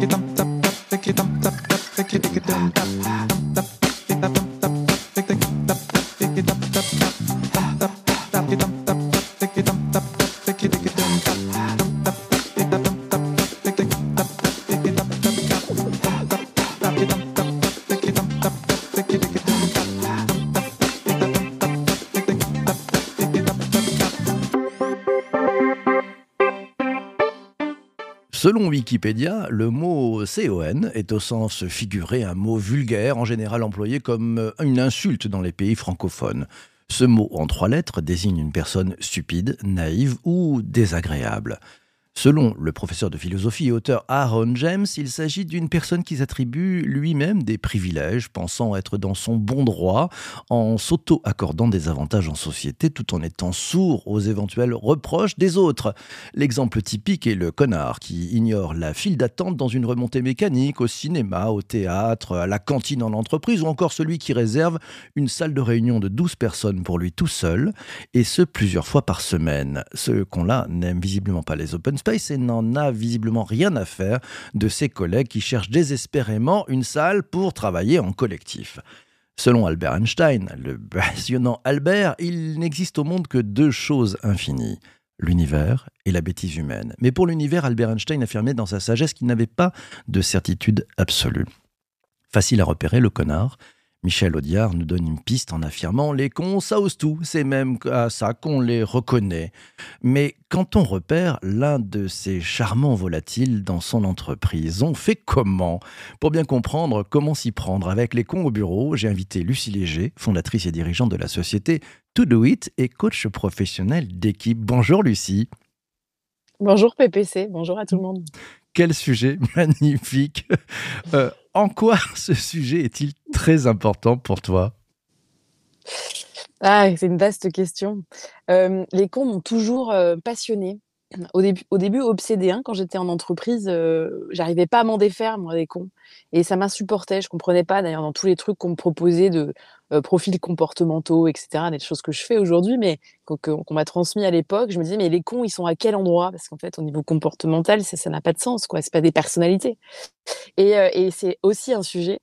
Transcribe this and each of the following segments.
Selon Wikipédia, le mot CON est au sens figuré un mot vulgaire, en général employé comme une insulte dans les pays francophones. Ce mot en trois lettres désigne une personne stupide, naïve ou désagréable. Selon le professeur de philosophie et auteur Aaron James, il s'agit d'une personne qui s'attribue lui-même des privilèges, pensant être dans son bon droit, en s'auto-accordant des avantages en société tout en étant sourd aux éventuels reproches des autres. L'exemple typique est le connard qui ignore la file d'attente dans une remontée mécanique, au cinéma, au théâtre, à la cantine en entreprise, ou encore celui qui réserve une salle de réunion de 12 personnes pour lui tout seul, et ce plusieurs fois par semaine. Ce qu'on-là n'aime visiblement pas les open Space et n'en a visiblement rien à faire de ses collègues qui cherchent désespérément une salle pour travailler en collectif. Selon Albert Einstein, le passionnant Albert, il n'existe au monde que deux choses infinies l'univers et la bêtise humaine. Mais pour l'univers, Albert Einstein affirmait dans sa sagesse qu'il n'avait pas de certitude absolue. Facile à repérer, le connard, Michel Audiard nous donne une piste en affirmant les cons, ça ose tout, c'est même à ça qu'on les reconnaît. Mais quand on repère l'un de ces charmants volatiles dans son entreprise, on fait comment? Pour bien comprendre comment s'y prendre avec les cons au bureau, j'ai invité Lucie Léger, fondatrice et dirigeante de la société To Do It et coach professionnel d'équipe. Bonjour Lucie. Bonjour PPC, bonjour à tout le monde. Quel sujet magnifique. Euh, en quoi ce sujet est-il très important pour toi? Ah, C'est une vaste question. Euh, les cons m'ont toujours euh, passionné. Au début, au début obsédé, hein, quand j'étais en entreprise, j'arrivais pas à m'en défaire, moi, des cons. Et ça m'insupportait. Je comprenais pas, d'ailleurs, dans tous les trucs qu'on me proposait de profils comportementaux, etc., des choses que je fais aujourd'hui, mais qu'on m'a transmis à l'époque, je me disais, mais les cons, ils sont à quel endroit? Parce qu'en fait, au niveau comportemental, ça n'a pas de sens, quoi. C'est pas des personnalités. Et, et c'est aussi un sujet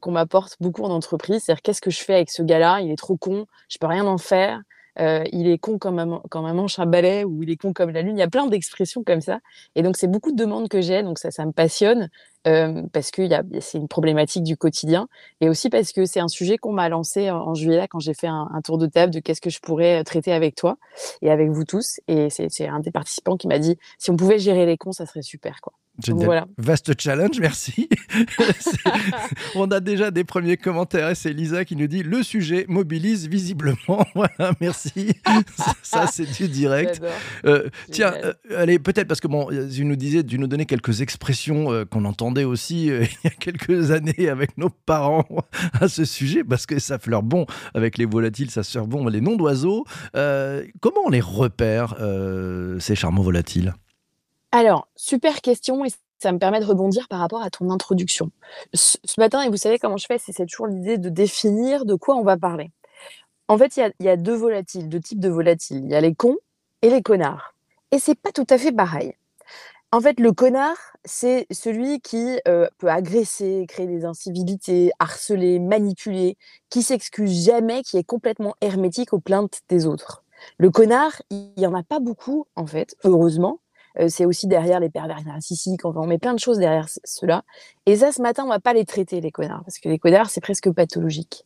qu'on m'apporte beaucoup en entreprise. C'est-à-dire, qu'est-ce que je fais avec ce gars-là? Il est trop con, je peux rien en faire. Euh, il est con comme un, comme un manche à balai ou il est con comme la lune. Il y a plein d'expressions comme ça. Et donc, c'est beaucoup de demandes que j'ai. Donc, ça, ça me passionne euh, parce que c'est une problématique du quotidien et aussi parce que c'est un sujet qu'on m'a lancé en, juillet là, quand j'ai fait un, un, tour de table de qu'est-ce que je pourrais euh, traiter avec toi et avec vous tous. Et c'est un des participants qui m'a dit si on pouvait gérer les cons, ça serait super. quoi. Voilà. Vaste challenge, merci. on a déjà des premiers commentaires et c'est Lisa qui nous dit le sujet mobilise visiblement. voilà, merci. Ça, c'est du direct. Euh, tiens, euh, allez, peut-être parce que bon, tu nous disais, tu nous donnais quelques expressions euh, qu'on entendait aussi il y a quelques années avec nos parents à ce sujet parce que ça fleure bon avec les volatiles, ça sert bon les noms d'oiseaux. comment on les repère, ces charmants volatiles? Alors, super question et ça me permet de rebondir par rapport à ton introduction. Ce, matin, et vous savez comment je fais, c'est toujours l'idée de définir de quoi on va parler. En fait, il y, a, deux volatiles, deux types de volatiles. Il y a les cons et les connards. Et c'est pas tout à fait pareil. En fait, le connard, c'est celui qui euh, peut agresser, créer des incivilités, harceler, manipuler, qui s'excuse jamais, qui est complètement hermétique aux plaintes des autres. Le connard, il y en a pas beaucoup, en fait, heureusement, c'est aussi derrière les pervers narcissiques, on met plein de choses derrière cela. Et ça, ce matin, on va pas les traiter, les connards, parce que les connards, c'est presque pathologique.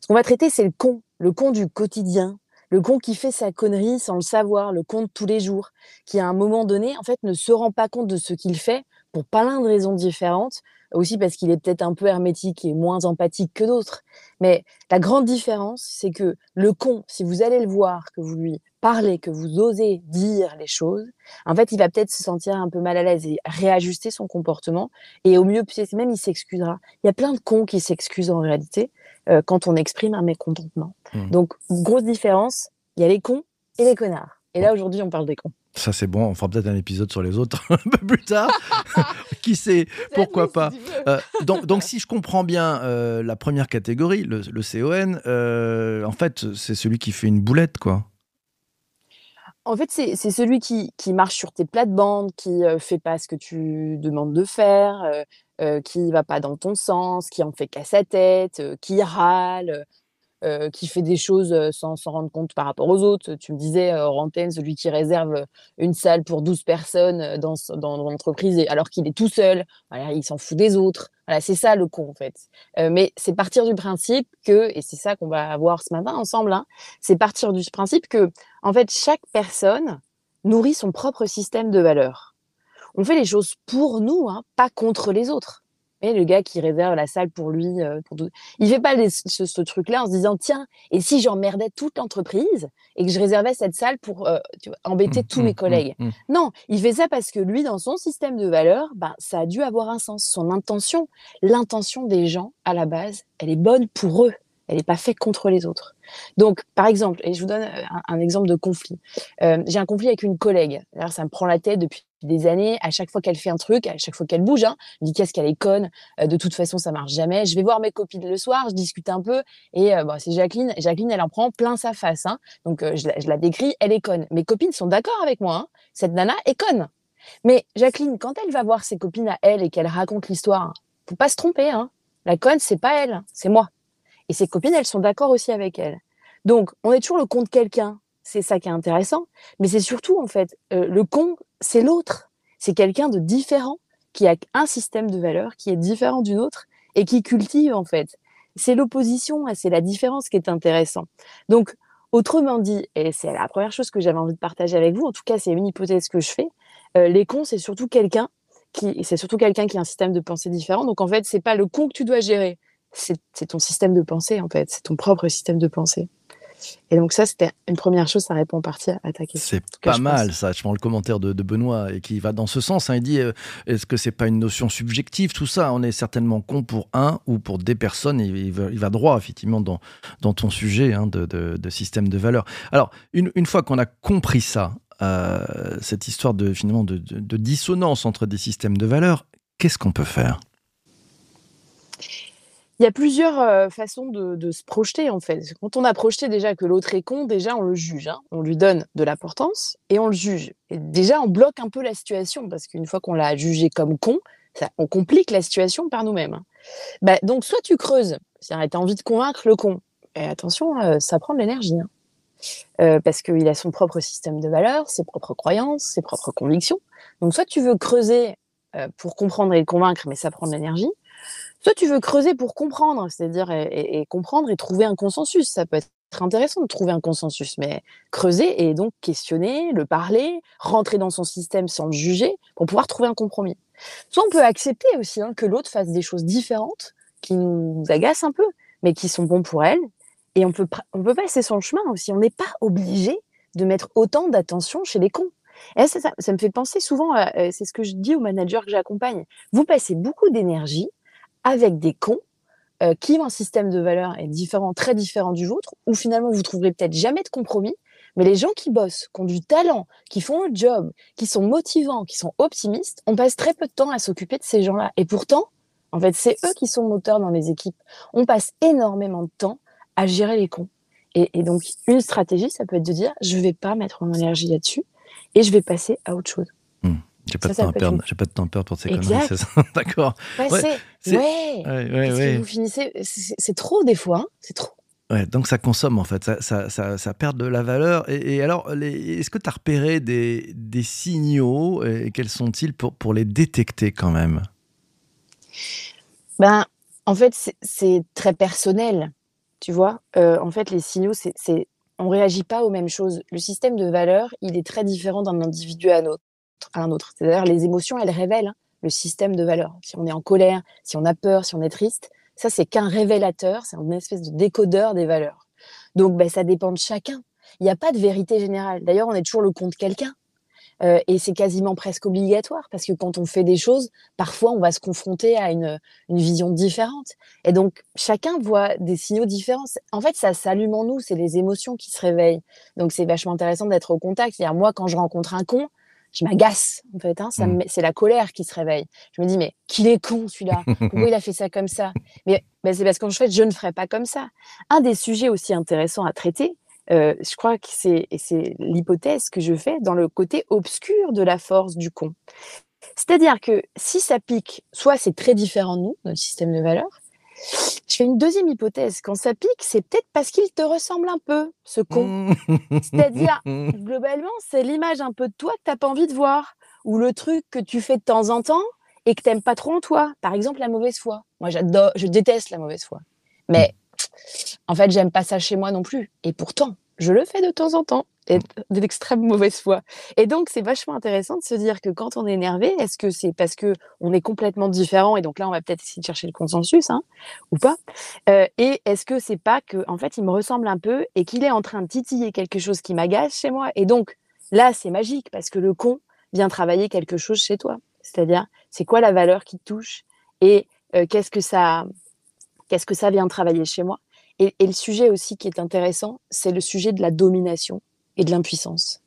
Ce qu'on va traiter, c'est le con, le con du quotidien, le con qui fait sa connerie sans le savoir, le con de tous les jours, qui à un moment donné, en fait, ne se rend pas compte de ce qu'il fait pour plein de raisons différentes, aussi parce qu'il est peut-être un peu hermétique et moins empathique que d'autres. Mais la grande différence, c'est que le con, si vous allez le voir, que vous lui parlez, que vous osez dire les choses, en fait, il va peut-être se sentir un peu mal à l'aise et réajuster son comportement. Et au mieux, même, il s'excusera. Il y a plein de cons qui s'excusent en réalité euh, quand on exprime un mécontentement. Mmh. Donc, grosse différence, il y a les cons et les connards. Et là, aujourd'hui, on parle des cons. Ça, c'est bon. On fera peut-être un épisode sur les autres un peu plus tard. Qui sait Pourquoi pas euh, donc, donc, si je comprends bien euh, la première catégorie, le, le CON, euh, en fait, c'est celui qui fait une boulette, quoi. en fait, c'est celui qui, qui, marche sur tes plates-bandes, qui ne fait pas ce que tu demandes de faire, qui ne va pas dans ton sens, qui en fait qu'à sa tête, qui râle, euh, qui fait des choses euh, sans s'en rendre compte par rapport aux autres. Tu me disais, euh, Rantaine, celui qui réserve une salle pour 12 personnes dans, dans, l'entreprise alors qu'il est tout seul, il s'en fout des autres. C'est ça le con en fait. mais c'est partir du principe que, et c'est ça qu'on va voir ce matin ensemble, hein, c'est partir du principe que, en fait, chaque personne nourrit son propre système de valeurs. On fait les choses pour nous, hein, pas contre les autres le gars qui réserve la salle pour lui, euh, il fait pas ce, truc-là en se disant tiens, et si j'emmerdais toute l'entreprise et que je réservais cette salle pour euh, embêter mmh, tous mes mmh, collègues? mmh, Non, il fait ça parce que lui, dans son système de valeurs, bah, ça a dû avoir un sens. Son intention, l'intention des gens à la base, elle est bonne pour eux. Elle n'est pas faite contre les autres. Donc, par exemple, et je vous donne euh, un, exemple de conflit. j'ai un conflit avec une collègue. Alors, ça me prend la tête depuis des années, à chaque fois qu'elle fait un truc, à chaque fois qu'elle bouge, hein, je dis qu'est-ce qu'elle est conne, euh, de toute façon ça marche jamais. Je vais voir mes copines le soir, je discute un peu, et euh, c'est Jacqueline, Jacqueline elle en prend plein sa face, hein. donc euh, je, la, décris, elle est conne. Mes copines sont d'accord avec moi, hein. cette nana est conne. Mais Jacqueline, quand elle va voir ses copines à elle et qu'elle raconte l'histoire, faut pas se tromper, hein. la conne c'est pas elle, c'est moi. Et ses copines, elles sont d'accord aussi avec elle. Donc on est toujours le con de quelqu'un, c'est ça qui est intéressant, mais c'est surtout en fait le con c'est l'autre. C'est quelqu'un de différent qui a un système de valeurs qui est différent d'une autre et qui cultive en fait. C'est l'opposition, c'est la différence qui est intéressant. Donc, autrement dit, et c'est la première chose que j'avais envie de partager avec vous, en tout cas c'est une hypothèse que je fais, euh, les cons c'est surtout quelqu'un qui, c'est surtout quelqu'un qui a un système de pensée différent. Donc en fait, c'est pas le con que tu dois gérer, c'est ton système de pensée en fait, c'est ton propre système de pensée. Et donc ça, c'était une première chose, ça répond en partie à ta question. C'est pas mal ça, je prends le commentaire de, Benoît et qui va dans ce sens. Hein. il dit, euh, est-ce que c'est pas une notion subjective tout ça? On est certainement con pour un ou pour des personnes. Et il, va, droit effectivement dans, dans ton sujet hein, de, de, système de valeurs. Alors, une, une fois qu'on a compris ça, euh, cette histoire de finalement de, de dissonance entre des systèmes de valeurs, qu'est-ce qu'on peut faire? Il y a plusieurs façons de, se projeter en fait. Quand on a projeté déjà que l'autre est con, déjà on le juge, hein. on lui donne de l'importance et on le juge. Et déjà on bloque un peu la situation parce qu'une fois qu'on l'a jugé comme con, ça, on complique la situation par nous-mêmes. Hein. Bah, donc soit tu creuses, c'est-à-dire tu as envie de convaincre le con. Et attention, ça prend de l'énergie. Hein. Parce qu'il a son propre système de valeurs, ses propres croyances, ses propres convictions. Donc soit tu veux creuser pour comprendre et le convaincre, mais ça prend de l'énergie. Soit tu veux creuser pour comprendre, c'est-à-dire et, comprendre et trouver un consensus. Ça peut être intéressant de trouver un consensus, mais creuser et donc questionner, le parler, rentrer dans son système sans le juger pour pouvoir trouver un compromis. Soit on peut accepter aussi hein, que l'autre fasse des choses différentes qui nous agacent un peu, mais qui sont bons pour elle. Et on peut, on peut passer son chemin aussi. On n'est pas obligé de mettre autant d'attention chez les cons. Ça, me fait penser souvent, euh, c'est ce que je dis aux managers que j'accompagne. Vous passez beaucoup d'énergie avec des cons euh, qui ont un système de valeurs est différent, très différent du vôtre, où finalement vous trouverez peut-être jamais de compromis, mais les gens qui bossent, qui ont du talent, qui font le job, qui sont motivants, qui sont optimistes, on passe très peu de temps à s'occuper de ces gens-là. Et pourtant, en fait, c'est eux qui sont moteurs dans les équipes. On passe énormément de temps à gérer les cons. Et, donc, une stratégie, ça peut être de dire, je vais pas mettre mon énergie là-dessus et je vais passer à autre chose. J'ai pas, de temps à perdre. J'ai pas de temps perdre pour ces conneries, c'est ça D'accord. Ouais, ouais, ouais. ouais Parce que vous finissez, c'est trop des fois, hein c'est trop. Ouais, donc ça consomme en fait, ça, ça, ça, ça perd de la valeur. Et, alors, est-ce que tu as repéré des, des signaux et quels sont-ils pour, pour les détecter quand même? Ben, en fait, c'est très personnel, tu vois. Euh, en fait, les signaux, c'est on réagit pas aux mêmes choses. Le système de valeur, il est très différent d'un individu à un autre à un autre. C'est-à-dire les émotions, elles révèlent hein, le système de valeurs. Si on est en colère, si on a peur, si on est triste, ça c'est qu'un révélateur, c'est une espèce de décodeur des valeurs. Donc ben, ça dépend de chacun. Il n'y a pas de vérité générale. D'ailleurs, on est toujours le compte quelqu'un. Euh, et c'est quasiment presque obligatoire parce que quand on fait des choses, parfois on va se confronter à une, une vision différente. Et donc chacun voit des signaux différents. En fait, ça s'allume en nous, c'est les émotions qui se réveillent. Donc c'est vachement intéressant d'être au contact. C'est-à-dire moi, quand je rencontre un con, je m'agace en fait. Hein, mmh. C'est la colère qui se réveille. Je me dis mais qu'il est con celui-là. Pourquoi il a fait ça comme ça? Mais c'est parce qu'en fait je ne ferai pas comme ça. Un des sujets aussi intéressants à traiter, je crois que c'est l'hypothèse que je fais dans le côté obscur de la force du con. C'est-à-dire que si ça pique, soit c'est très différent de nous, notre système de valeurs. Je fais une deuxième hypothèse. Quand ça pique, c'est peut-être parce qu'il te ressemble un peu, ce con. C'est-à-dire, globalement, c'est l'image un peu de toi que tu n'as pas envie de voir. Ou le truc que tu fais de temps en temps et que tu n'aimes pas trop en toi. Par exemple, la mauvaise foi. Moi, j'adore, je déteste la mauvaise foi. Mais en fait, j'aime pas ça chez moi non plus. Et pourtant, je le fais de temps en temps et d'extrême mauvaise foi. Et donc, c'est vachement intéressant de se dire que quand on est énervé, est-ce que c'est parce que on est complètement différent et donc là, on va peut-être essayer de chercher le consensus, hein, ou pas euh, Et est-ce que c'est pas que, en fait, il me ressemble un peu et qu'il est en train de titiller quelque chose qui m'agace chez moi Et donc, là, c'est magique parce que le con vient travailler quelque chose chez toi. C'est-à-dire, c'est quoi la valeur qui te touche et euh, qu'est-ce que ça, qu'est-ce que ça vient travailler chez moi? Et, et le sujet aussi qui est intéressant, c'est le sujet de la domination et de l'impuissance.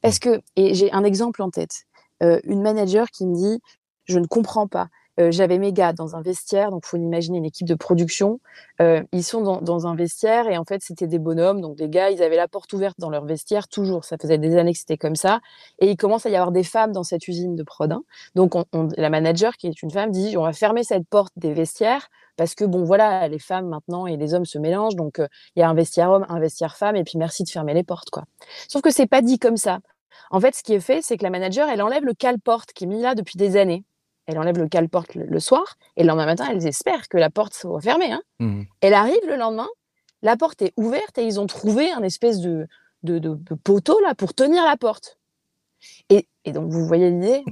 Parce que, et j'ai un exemple en tête, euh, une manager qui me dit, je ne comprends pas. Euh, j'avais mes gars dans un vestiaire, donc faut imaginer une équipe de production. Euh, ils sont dans, un vestiaire et en fait c'était des bonhommes, donc des gars, ils avaient la porte ouverte dans leur vestiaire toujours. Ça faisait des années que c'était comme ça. Et il commence à y avoir des femmes dans cette usine de prod. Hein. Donc on, la manager qui est une femme dit, on va fermer cette porte des vestiaires parce que bon voilà, les femmes maintenant et les hommes se mélangent, donc il y a un vestiaire homme, un vestiaire femme, et puis merci de fermer les portes quoi. Sauf que c'est pas dit comme ça. En fait, ce qui est fait, c'est que la manager, elle enlève le cale-porte qui est mis là depuis des années. Elle enlève le cale-porte le, soir, et le lendemain matin, elle espère que la porte soit fermée. Hein. Mmh elle arrive le lendemain, la porte est ouverte et ils ont trouvé un espèce de, de, de, poteau là pour tenir la porte. Et, et donc vous voyez l'idée,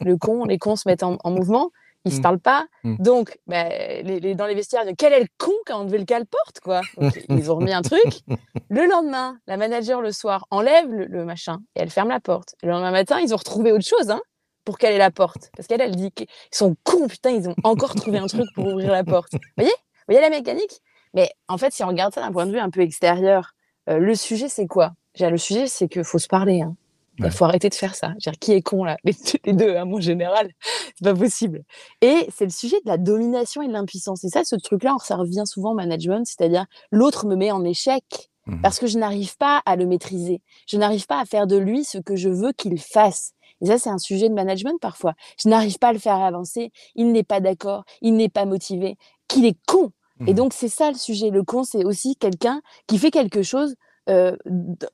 le con, les cons se mettent en, en mouvement ils se mmh. parlent pas. Mmh. Donc, bah, les, dans les vestiaires, quel est le con qui a enlevé le cale-porte, quoi? Ils ont remis un truc. Le lendemain, la manager, le soir, enlève le, machin et elle ferme la porte. Le lendemain matin, ils ont retrouvé autre chose, hein, pour caler la porte. Parce qu'elle, elle dit qu'ils sont cons, putain, ils ont encore trouvé un truc pour ouvrir la porte. Vous voyez? Vous voyez la mécanique? Mais en fait, si on regarde ça d'un point de vue un peu extérieur, euh, le sujet, c'est quoi? Le sujet, c'est qu'il faut se parler. Hein. Il faut arrêter de faire ça. Dire, qui est con là? Les, deux, à mon général, c'est pas possible. Et c'est le sujet de la domination et de l'impuissance. Et ça, ce truc-là, ça revient souvent au management, c'est-à-dire l'autre me met en échec mmh parce que je n'arrive pas à le maîtriser. Je n'arrive pas à faire de lui ce que je veux qu'il fasse. Et ça, c'est un sujet de management parfois. Je n'arrive pas à le faire avancer. Il n'est pas d'accord. Il n'est pas motivé. Qu'il est con. Et mmh donc, c'est ça le sujet. Le con, c'est aussi quelqu'un qui fait quelque chose euh,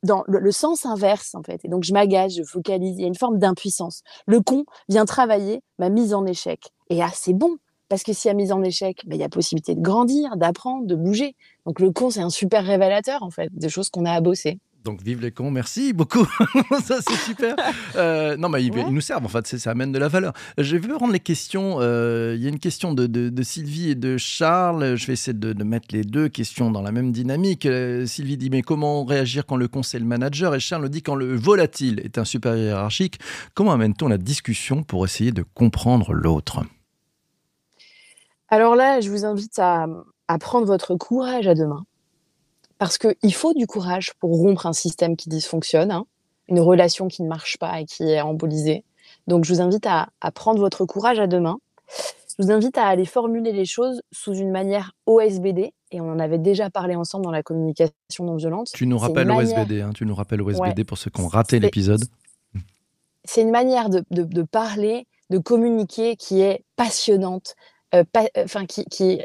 dans le, sens inverse, en fait. Et donc, je m'agage, je focalise. Il y a une forme d'impuissance. Le con vient travailler ma mise en échec. Et ah, c'est bon, parce que s'il y a mise en échec, ben, il y a possibilité de grandir, d'apprendre, de bouger. Donc, le con, c'est un super révélateur, en fait, de choses qu'on a à bosser. Donc vive les cons, merci beaucoup. ça c'est super. Euh, non mais ils, nous servent en fait, ça amène de la valeur. Je vais prendre les questions. Euh, il y a une question de, Sylvie et de Charles. Je vais essayer de, mettre les deux questions dans la même dynamique. Euh, Sylvie dit mais comment réagir quand le conseil le manager et Charles dit quand le volatile est un supérieur hiérarchique. Comment amène-t-on la discussion pour essayer de comprendre l'autre? Alors là, je vous invite à, à prendre votre courage à deux mains parce qu'il faut du courage pour rompre un système qui dysfonctionne, hein, une relation qui ne marche pas et qui est embolisée. Donc, je vous invite à, prendre votre courage à deux mains. Je vous invite à aller formuler les choses sous une manière OSBD, et on en avait déjà parlé ensemble dans la communication non violente. Tu nous rappelles OSBD, hein, tu nous rappelles OSBD pour ceux qui ont raté l'épisode. C'est une manière de, parler, de communiquer qui est passionnante, euh, enfin qui, qui,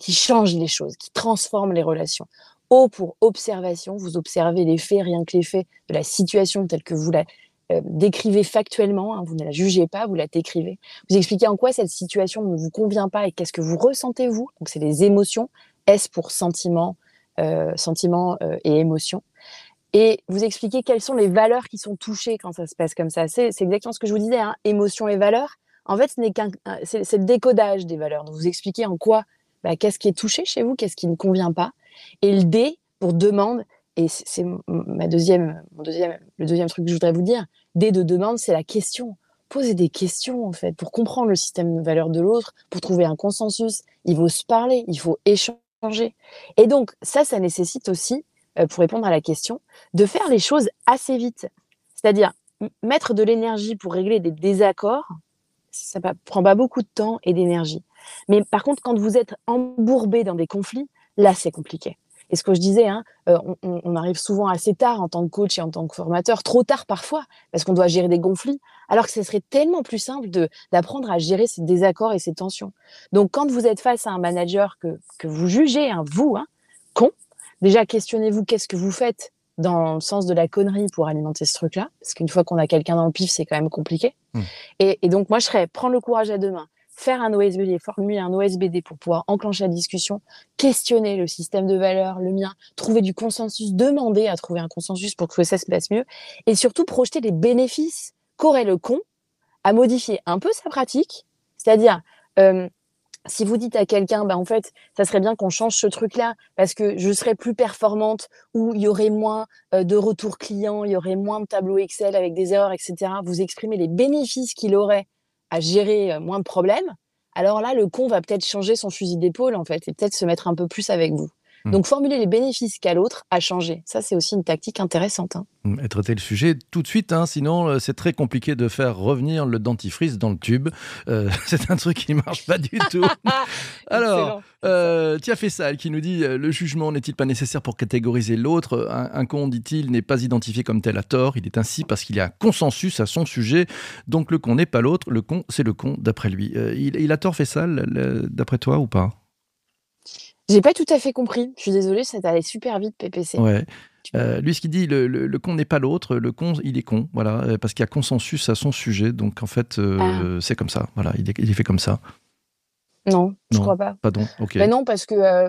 qui change les choses, qui transforme les relations. O pour observation, vous observez les faits, rien que les faits de la situation telle que vous la euh, décrivez factuellement, hein, vous ne la jugez pas, vous la décrivez. Vous expliquez en quoi cette situation ne vous convient pas et qu'est-ce que vous ressentez vous. Donc c'est les émotions, S pour sentiment, euh, sentiment euh, et émotion. Et vous expliquez quelles sont les valeurs qui sont touchées quand ça se passe comme ça. C'est exactement ce que je vous disais, hein, émotion et valeurs. En fait, ce c'est le décodage des valeurs. Donc vous expliquez en quoi, bah, qu'est-ce qui est touché chez vous, qu'est-ce qui ne convient pas. Et le D pour demande, et c'est ma deuxième, le deuxième truc que je voudrais vous dire, D de demande, c'est la question. Poser des questions, en fait, pour comprendre le système de valeurs de l'autre, pour trouver un consensus. Il faut se parler, il faut échanger. Et donc, ça, ça nécessite aussi, euh, pour répondre à la question, de faire les choses assez vite. C'est-à-dire, mettre de l'énergie pour régler des désaccords, ça prend pas beaucoup de temps et d'énergie. Mais par contre, quand vous êtes embourbé dans des conflits, là, c'est compliqué. Et ce que je disais, hein, euh, on, arrive souvent assez tard en tant que coach et en tant que formateur, trop tard parfois, parce qu'on doit gérer des conflits, alors que ce serait tellement plus simple d'apprendre à gérer ces désaccords et ces tensions. Donc, quand vous êtes face à un manager que, que vous jugez, hein, vous, hein, con, déjà questionnez-vous qu'est-ce que vous faites dans le sens de la connerie pour alimenter ce truc-là, parce qu'une fois qu'on a quelqu'un dans le pif, c'est quand même compliqué. Mmh. Et, et, donc, moi, je serais prendre le courage à deux mains, faire un OSBD, formuler un OSBD pour pouvoir enclencher la discussion, questionner le système de valeurs, le mien, trouver du consensus, demander à trouver un consensus pour que ça se passe mieux, et surtout projeter les bénéfices qu'aurait le con à modifier un peu sa pratique, c'est-à-dire euh, si vous dites à quelqu'un, bah, en fait, ça serait bien qu'on change ce truc-là parce que je serais plus performante ou il y aurait moins euh, de retours clients, il y aurait moins de tableaux Excel avec des erreurs, etc. Vous exprimez les bénéfices qu'il aurait à gérer euh, moins de problèmes. Alors là, le con va peut-être changer son fusil d'épaule, en fait, et peut-être se mettre un peu plus avec vous. Mmh. Donc, formuler les bénéfices qu'a l'autre a changé. Ça, c'est aussi une tactique intéressante. Hein. Mmh, et traiter le sujet tout de suite, hein, sinon euh, c'est très compliqué de faire revenir le dentifrice dans le tube. Euh, c'est un truc qui ne marche pas du tout. Alors, euh, ça qui nous dit Le jugement n'est-il pas nécessaire pour catégoriser l'autre? Un, con, dit-il, n'est pas identifié comme tel à tort. Il est ainsi parce qu'il y a un consensus à son sujet. Donc le con n'est pas l'autre. Le con, c'est le con d'après lui. il, il, a tort, Fessal, d'après toi ou pas? J'ai pas tout à fait compris. Je suis désolée, ça allé super vite, PPC. Ouais. Euh, lui, ce qu'il dit, le, le, con n'est pas l'autre, le con, il est con, voilà, euh, parce qu'il y a consensus à son sujet, donc en fait, euh, ah. c'est comme ça, voilà, il est, il est, fait comme ça. Non, je crois pas. Pardon, ok. Mais non, parce que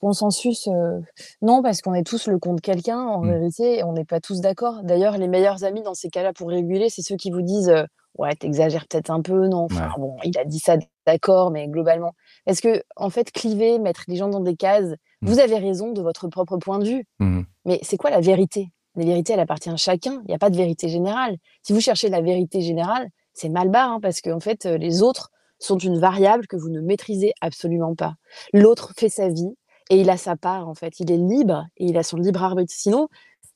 consensus, non, parce qu'on est tous le con de quelqu'un, en hmm. vérité, on n'est pas tous d'accord. D'ailleurs, les meilleurs amis dans ces cas-là pour réguler, c'est ceux qui vous disent ouais, t'exagères peut-être un peu, non, enfin, bon, il a dit ça, d'accord, mais globalement. Est-ce que, en fait, cliver, mettre les gens dans des cases, mmh. vous avez raison de votre propre point de vue, mmh mais c'est quoi la vérité? La vérité, elle appartient à chacun, il n'y a pas de vérité générale. Si vous cherchez la vérité générale, c'est mal bas, hein, parce qu'en fait, les autres sont une variable que vous ne maîtrisez absolument pas. L'autre fait sa vie et il a sa part, en fait. Il est libre et il a son libre arbitre. Sinon,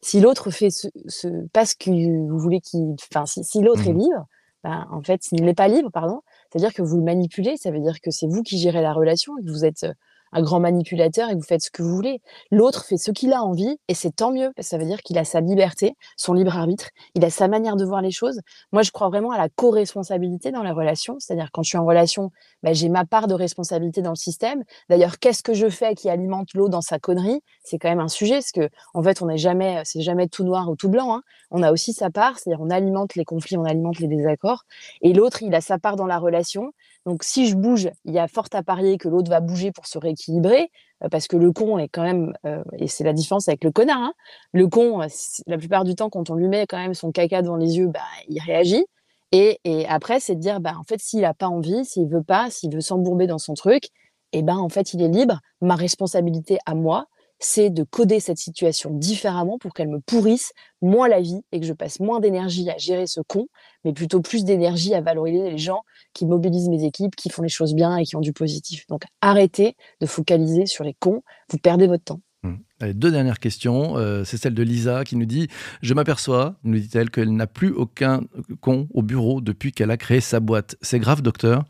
si l'autre fait ce, ce, pas ce que vous voulez qu'il. Enfin, si, si l'autre est mmh libre, bah, en fait, s'il n'est pas libre, pardon, c'est-à-dire que vous le manipulez, ça veut dire que c'est vous qui gérez la relation et que vous êtes un grand manipulateur et vous faites ce que vous voulez. L'autre fait ce qu'il a envie et c'est tant mieux, ça veut dire qu'il a sa liberté, son libre arbitre, il a sa manière de voir les choses. Moi, je crois vraiment à la co-responsabilité dans la relation, c'est-à-dire quand je suis en relation, bah, j'ai ma part de responsabilité dans le système. D'ailleurs, qu'est-ce que je fais qui alimente l'eau dans sa connerie? C'est quand même un sujet, parce que en fait, on n'est jamais, c'est jamais tout noir ou tout blanc. Hein. On a aussi sa part, c'est-à-dire on alimente les conflits, on alimente les désaccords, et l'autre, il a sa part dans la relation. Donc, si je bouge, il y a fort à parier que l'autre va bouger pour se rééquilibrer, euh, parce que le con est quand même, euh, et c'est la différence avec le connard, hein, le con, euh, la plupart du temps, quand on lui met quand même son caca devant les yeux, bah, il réagit. Et, après, c'est de dire, bah, en fait, s'il n'a pas envie, s'il veut pas, s'il veut s'embourber dans son truc, et ben en fait, il est libre. Ma responsabilité à moi, c'est de coder cette situation différemment pour qu'elle me pourrisse moins la vie et que je passe moins d'énergie à gérer ce con, mais plutôt plus d'énergie à valoriser les gens qui mobilisent mes équipes, qui font les choses bien et qui ont du positif. Donc arrêtez de focaliser sur les cons, vous perdez votre temps. Mmh. deux dernières questions. Euh, c'est celle de Lisa qui nous dit Je m'aperçois, nous dit-elle, qu'elle n'a plus aucun con au bureau depuis qu'elle a créé sa boîte. C'est grave, docteur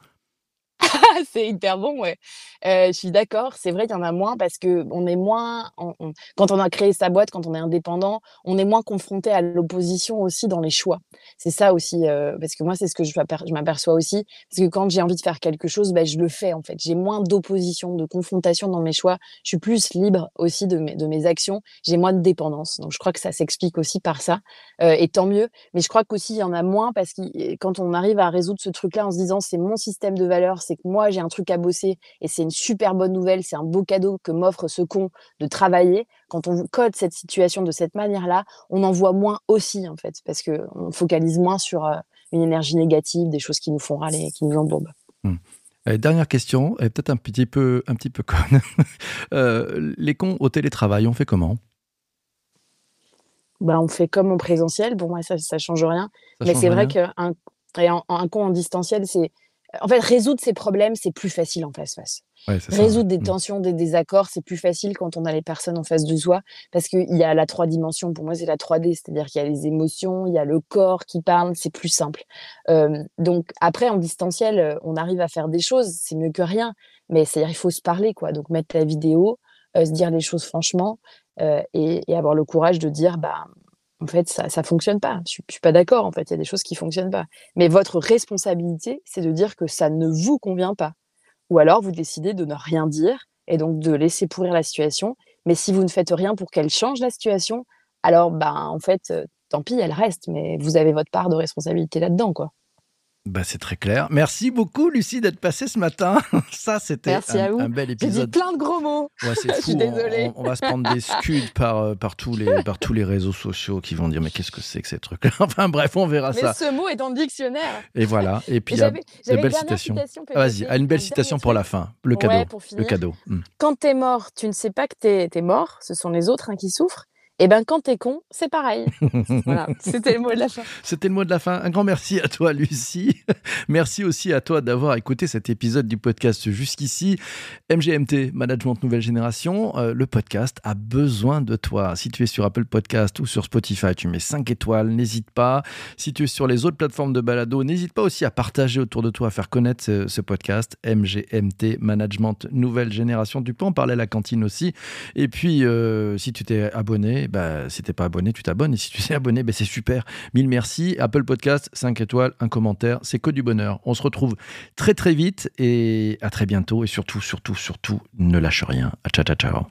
c'est hyper bon, ouais. je suis d'accord. C'est vrai qu'il y en a moins parce que on est moins, quand on a créé sa boîte, quand on est indépendant, on est moins confronté à l'opposition aussi dans les choix. C'est ça aussi, parce que moi, c'est ce que je m'aperçois aussi. Parce que quand j'ai envie de faire quelque chose, ben, je le fais en fait. J'ai moins d'opposition, de confrontation dans mes choix. Je suis plus libre aussi de mes, de mes actions. J'ai moins de dépendance. Donc, je crois que ça s'explique aussi par ça. et tant mieux. Mais je crois qu'aussi, il y en a moins parce que quand on arrive à résoudre ce truc-là en se disant c'est mon système de valeurs, c'est que moi, j'ai un truc à bosser et c'est une super bonne nouvelle, c'est un beau cadeau que m'offre ce con de travailler. Quand on code cette situation de cette manière-là, on en voit moins aussi en fait, parce que on focalise moins sur euh, une énergie négative, des choses qui nous font râler, qui nous embourbent. Mmh. dernière question, et peut-être un petit peu, un petit peu conne. Euh, les cons au télétravail, on fait comment? Bah, on fait comme en présentiel. Pour moi, ça, ça change rien. Mais c'est vrai qu'un un, un con en distanciel, c'est en fait, résoudre ces problèmes, c'est plus facile en face-face. résoudre des mmh. tensions, des désaccords, c'est plus facile quand on a les personnes en face de soi, parce qu'il y a la trois dimensions. Pour moi, c'est la 3D, c'est-à-dire qu'il y a les émotions, il y a le corps qui parle, c'est plus simple. donc après, en distanciel, on arrive à faire des choses, c'est mieux que rien, mais c'est-à-dire il faut se parler, quoi. Donc mettre la vidéo, se dire les choses franchement et, et, avoir le courage de dire bah en fait, ça ne fonctionne pas. Je ne suis pas d'accord, en fait, il y a des choses qui ne fonctionnent pas. Mais votre responsabilité, c'est de dire que ça ne vous convient pas. Ou alors, vous décidez de ne rien dire et donc de laisser pourrir la situation. Mais si vous ne faites rien pour qu'elle change la situation, alors, ben, en fait, tant pis, elle reste, mais vous avez votre part de responsabilité là-dedans, quoi. Bah, c'est très clair. Merci beaucoup, Lucie, d'être passée ce matin. Ça, c'était un, un, bel épisode. J'ai dit plein de gros mots. Ouais, c'est fou. Je suis désolée. On, va se prendre des scuds par, euh, par, tous les, par tous les réseaux sociaux qui vont dire Mais qu'est-ce que c'est que ces trucs-là? Enfin, bref, on verra ça. Mais ce mot est dans le dictionnaire. Et voilà. Et puis, il y a de belles citations. Ah, vas-y, une belle citation pour la fin. Le cadeau. le cadeau. Hmm. Quand t'es mort, tu ne sais pas que t'es es mort. Ce sont les autres hein, qui souffrent. Et eh ben quand t'es con, c'est pareil. voilà, c'était le mot de la fin. C'était le mot de la fin. Un grand merci à toi, Lucie. merci aussi à toi d'avoir écouté cet épisode du podcast jusqu'ici. MGMT, Management Nouvelle Génération, euh, le podcast a besoin de toi. Si tu es sur Apple Podcast ou sur Spotify, tu mets 5 étoiles, n'hésite pas. Si tu es sur les autres plateformes de balado, n'hésite pas aussi à partager autour de toi, à faire connaître ce, podcast. MGMT, Management Nouvelle Génération. Tu peux en parler à la cantine aussi. Et puis, euh, si tu t'es abonné, bah, si t'es pas abonné, tu t'abonnes. Et si tu t'es abonné, bah, c'est super. Mille merci. Apple Podcast, 5 étoiles, un commentaire. C'est que du bonheur. On se retrouve très très vite et à très bientôt. Et surtout, surtout, surtout, ne lâche rien. Ciao, ciao, ciao.